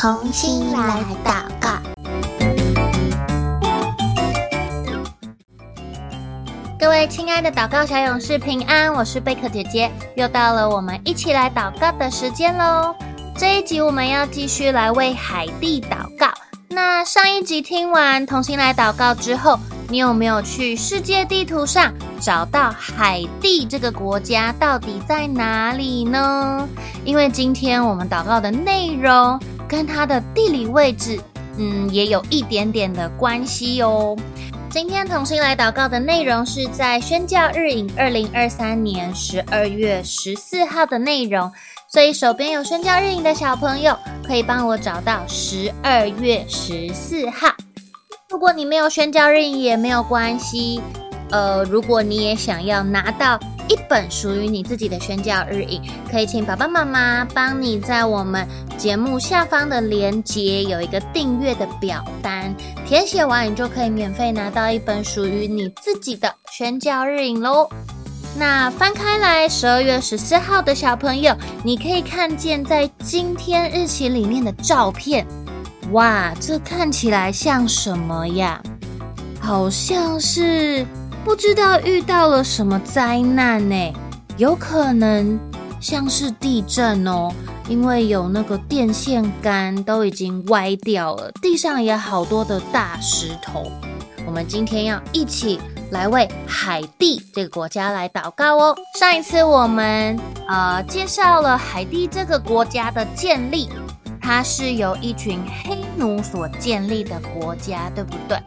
同心来祷告。各位亲爱的祷告小勇士平安，我是贝克姐姐，又到了我们一起来祷告的时间喽。这一集我们要继续来为海地祷告。那上一集听完同心来祷告之后，你有没有去世界地图上找到海地这个国家到底在哪里呢？因为今天我们祷告的内容跟它的地理位置，嗯，也有一点点的关系哦。今天同心来祷告的内容是在宣教日影二零二三年十二月十四号的内容，所以手边有宣教日影的小朋友可以帮我找到十二月十四号。如果你没有宣教日影也没有关系，呃，如果你也想要拿到一本属于你自己的宣教日影，可以请爸爸妈妈帮你在我们节目下方的链接有一个订阅的表单，填写完你就可以免费拿到一本属于你自己的宣教日影喽。那翻开来，十二月十四号的小朋友，你可以看见在今天日期里面的照片。哇，这看起来像什么呀？好像是不知道遇到了什么灾难呢？有可能像是地震哦，因为有那个电线杆都已经歪掉了，地上也好多的大石头。我们今天要一起来为海地这个国家来祷告哦。上一次我们呃介绍了海地这个国家的建立。它是由一群黑奴所建立的国家，对不对？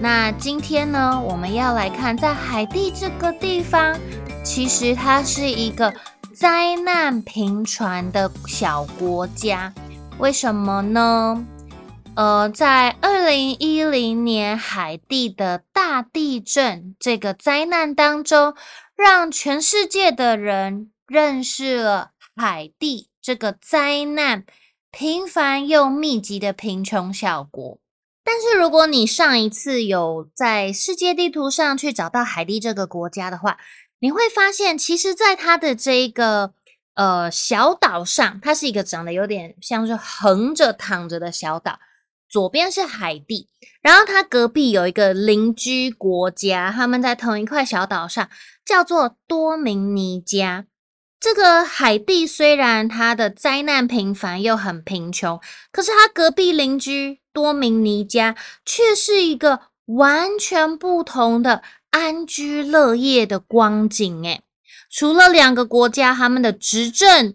那今天呢，我们要来看，在海地这个地方，其实它是一个灾难频传的小国家。为什么呢？呃，在二零一零年海地的大地震这个灾难当中，让全世界的人认识了海地这个灾难。频繁又密集的贫穷小国，但是如果你上一次有在世界地图上去找到海地这个国家的话，你会发现，其实，在它的这一个呃小岛上，它是一个长得有点像是横着躺着的小岛，左边是海地，然后它隔壁有一个邻居国家，他们在同一块小岛上，叫做多明尼加。这个海地虽然它的灾难频繁又很贫穷，可是它隔壁邻居多明尼加却是一个完全不同的安居乐业的光景。诶，除了两个国家他们的执政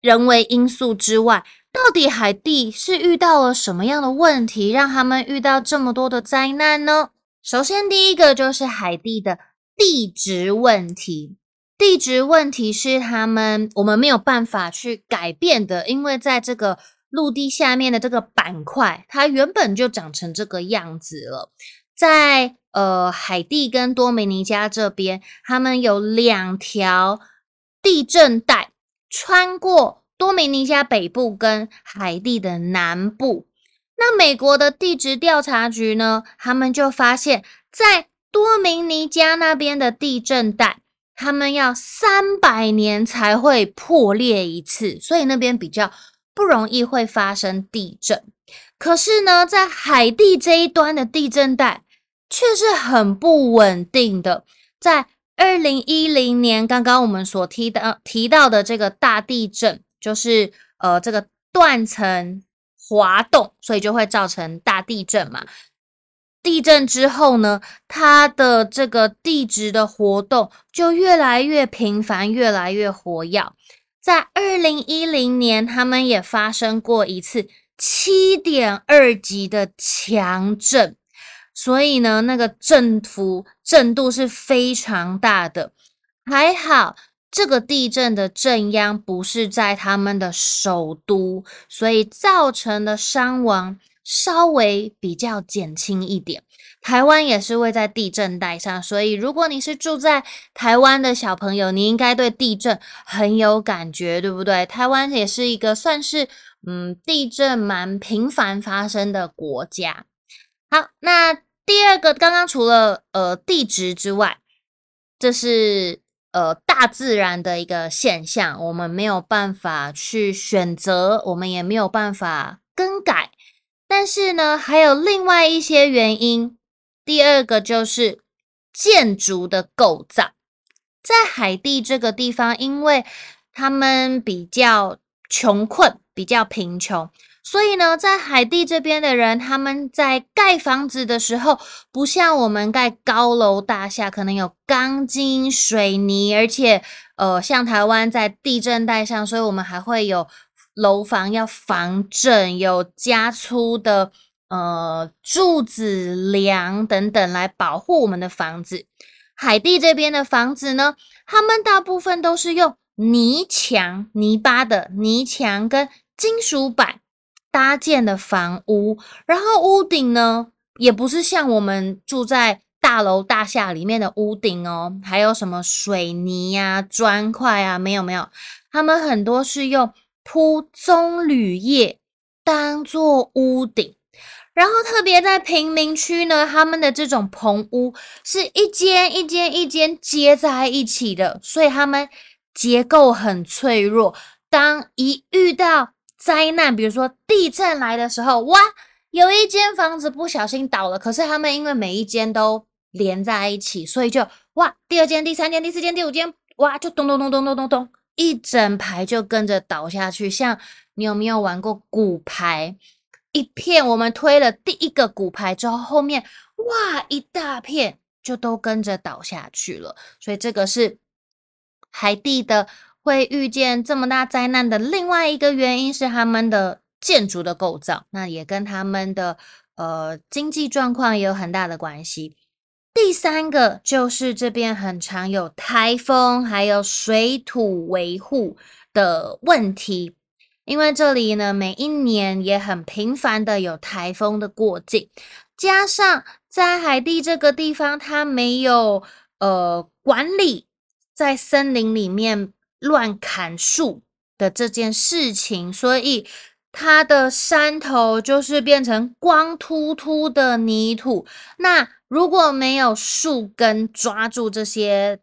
人为因素之外，到底海地是遇到了什么样的问题，让他们遇到这么多的灾难呢？首先，第一个就是海地的地质问题。地质问题是他们我们没有办法去改变的，因为在这个陆地下面的这个板块，它原本就长成这个样子了。在呃海地跟多米尼加这边，他们有两条地震带穿过多米尼加北部跟海地的南部。那美国的地质调查局呢，他们就发现，在多米尼加那边的地震带。他们要三百年才会破裂一次，所以那边比较不容易会发生地震。可是呢，在海地这一端的地震带却是很不稳定的。在二零一零年，刚刚我们所提到提到的这个大地震，就是呃这个断层滑动，所以就会造成大地震嘛。地震之后呢，它的这个地质的活动就越来越频繁，越来越活跃。在二零一零年，他们也发生过一次七点二级的强震，所以呢，那个震幅、震度是非常大的。还好，这个地震的震央不是在他们的首都，所以造成的伤亡。稍微比较减轻一点，台湾也是位在地震带上，所以如果你是住在台湾的小朋友，你应该对地震很有感觉，对不对？台湾也是一个算是嗯地震蛮频繁发生的国家。好，那第二个，刚刚除了呃地质之外，这是呃大自然的一个现象，我们没有办法去选择，我们也没有办法。更改。但是呢，还有另外一些原因。第二个就是建筑的构造，在海地这个地方，因为他们比较穷困，比较贫穷。所以呢，在海地这边的人，他们在盖房子的时候，不像我们盖高楼大厦，可能有钢筋、水泥，而且呃，像台湾在地震带上，所以我们还会有楼房要防震，有加粗的呃柱子、梁等等来保护我们的房子。海地这边的房子呢，他们大部分都是用泥墙、泥巴的泥墙跟金属板。搭建的房屋，然后屋顶呢，也不是像我们住在大楼大厦里面的屋顶哦，还有什么水泥呀、啊、砖块啊，没有没有，他们很多是用铺棕榈叶当做屋顶，然后特别在贫民区呢，他们的这种棚屋是一间一间一间接在一起的，所以他们结构很脆弱，当一遇到灾难，比如说地震来的时候，哇，有一间房子不小心倒了，可是他们因为每一间都连在一起，所以就哇，第二间、第三间、第四间、第五间，哇，就咚咚咚咚咚咚咚，一整排就跟着倒下去。像你有没有玩过骨牌？一片我们推了第一个骨牌之后，后面哇，一大片就都跟着倒下去了。所以这个是海地的。会遇见这么大灾难的另外一个原因是他们的建筑的构造，那也跟他们的呃经济状况也有很大的关系。第三个就是这边很常有台风，还有水土维护的问题，因为这里呢每一年也很频繁的有台风的过境，加上在海地这个地方它没有呃管理，在森林里面。乱砍树的这件事情，所以它的山头就是变成光秃秃的泥土。那如果没有树根抓住这些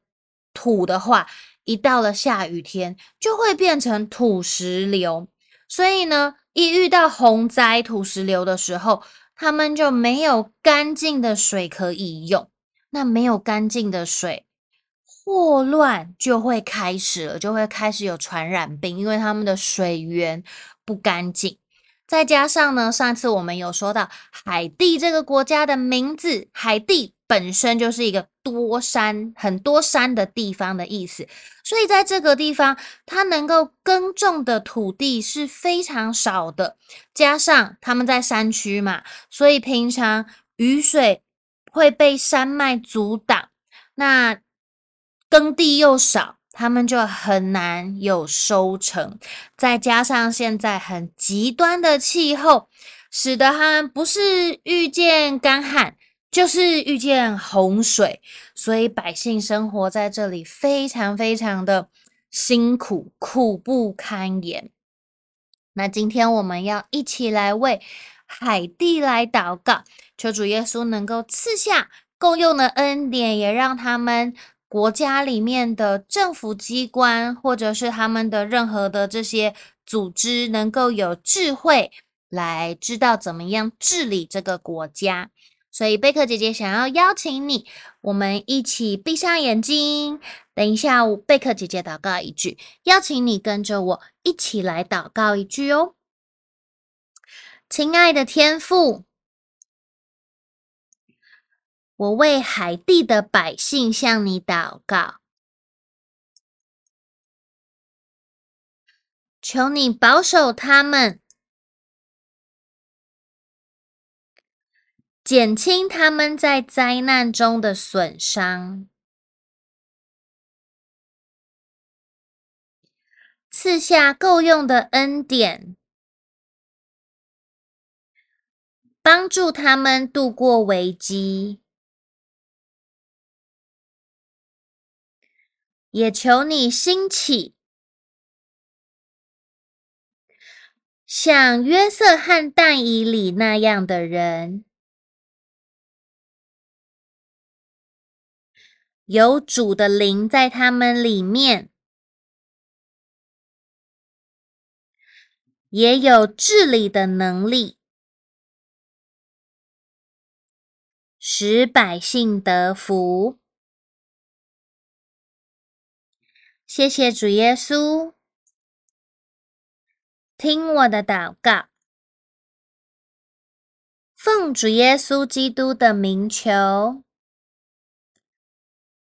土的话，一到了下雨天就会变成土石流。所以呢，一遇到洪灾土石流的时候，他们就没有干净的水可以用。那没有干净的水。霍乱就会开始了，就会开始有传染病，因为他们的水源不干净。再加上呢，上次我们有说到海地这个国家的名字，海地本身就是一个多山、很多山的地方的意思，所以在这个地方，它能够耕种的土地是非常少的。加上他们在山区嘛，所以平常雨水会被山脉阻挡。那耕地又少，他们就很难有收成。再加上现在很极端的气候，使得他们不是遇见干旱，就是遇见洪水。所以百姓生活在这里非常非常的辛苦，苦不堪言。那今天我们要一起来为海地来祷告，求主耶稣能够赐下够用的恩典，也让他们。国家里面的政府机关，或者是他们的任何的这些组织，能够有智慧来知道怎么样治理这个国家。所以贝克姐姐想要邀请你，我们一起闭上眼睛。等一下，贝克姐姐祷告一句，邀请你跟着我一起来祷告一句哦。亲爱的天父。我为海地的百姓向你祷告，求你保守他们，减轻他们在灾难中的损伤，赐下够用的恩典，帮助他们度过危机。也求你兴起，像约瑟和但以理那样的人，有主的灵在他们里面，也有治理的能力，使百姓得福。谢谢主耶稣，听我的祷告，奉主耶稣基督的名求，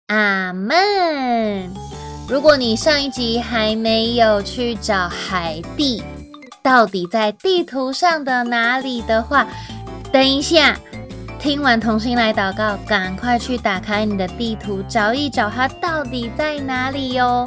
阿门。如果你上一集还没有去找海地，到底在地图上的哪里的话，等一下。听完同心来祷告，赶快去打开你的地图，找一找它到底在哪里哟。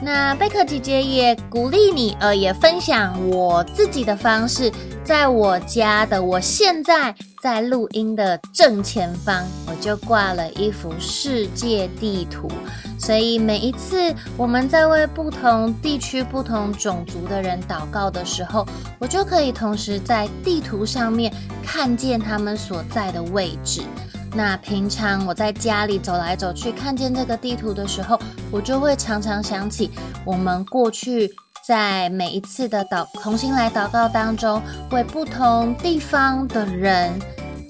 那贝克姐姐也鼓励你，呃，也分享我自己的方式，在我家的我现在在录音的正前方，就挂了一幅世界地图。所以每一次我们在为不同地区、不同种族的人祷告的时候，我就可以同时在地图上面看见他们所在的位置。那平常我在家里走来走去，看见这个地图的时候，我就会常常想起我们过去在每一次的祷同心来祷告当中，为不同地方的人。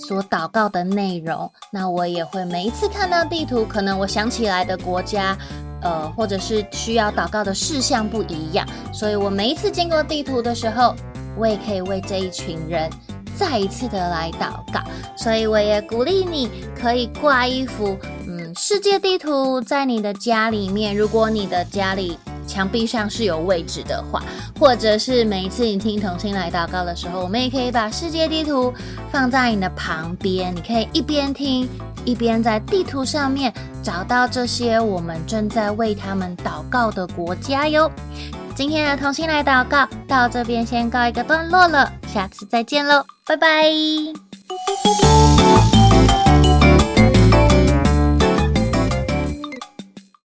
所祷告的内容，那我也会每一次看到地图，可能我想起来的国家，呃，或者是需要祷告的事项不一样，所以我每一次经过地图的时候，我也可以为这一群人再一次的来祷告。所以我也鼓励你可以挂一幅，嗯，世界地图在你的家里面，如果你的家里。墙壁上是有位置的话，或者是每一次你听同心来祷告的时候，我们也可以把世界地图放在你的旁边，你可以一边听一边在地图上面找到这些我们正在为他们祷告的国家哟。今天的同心来祷告到这边先告一个段落了，下次再见喽，拜拜。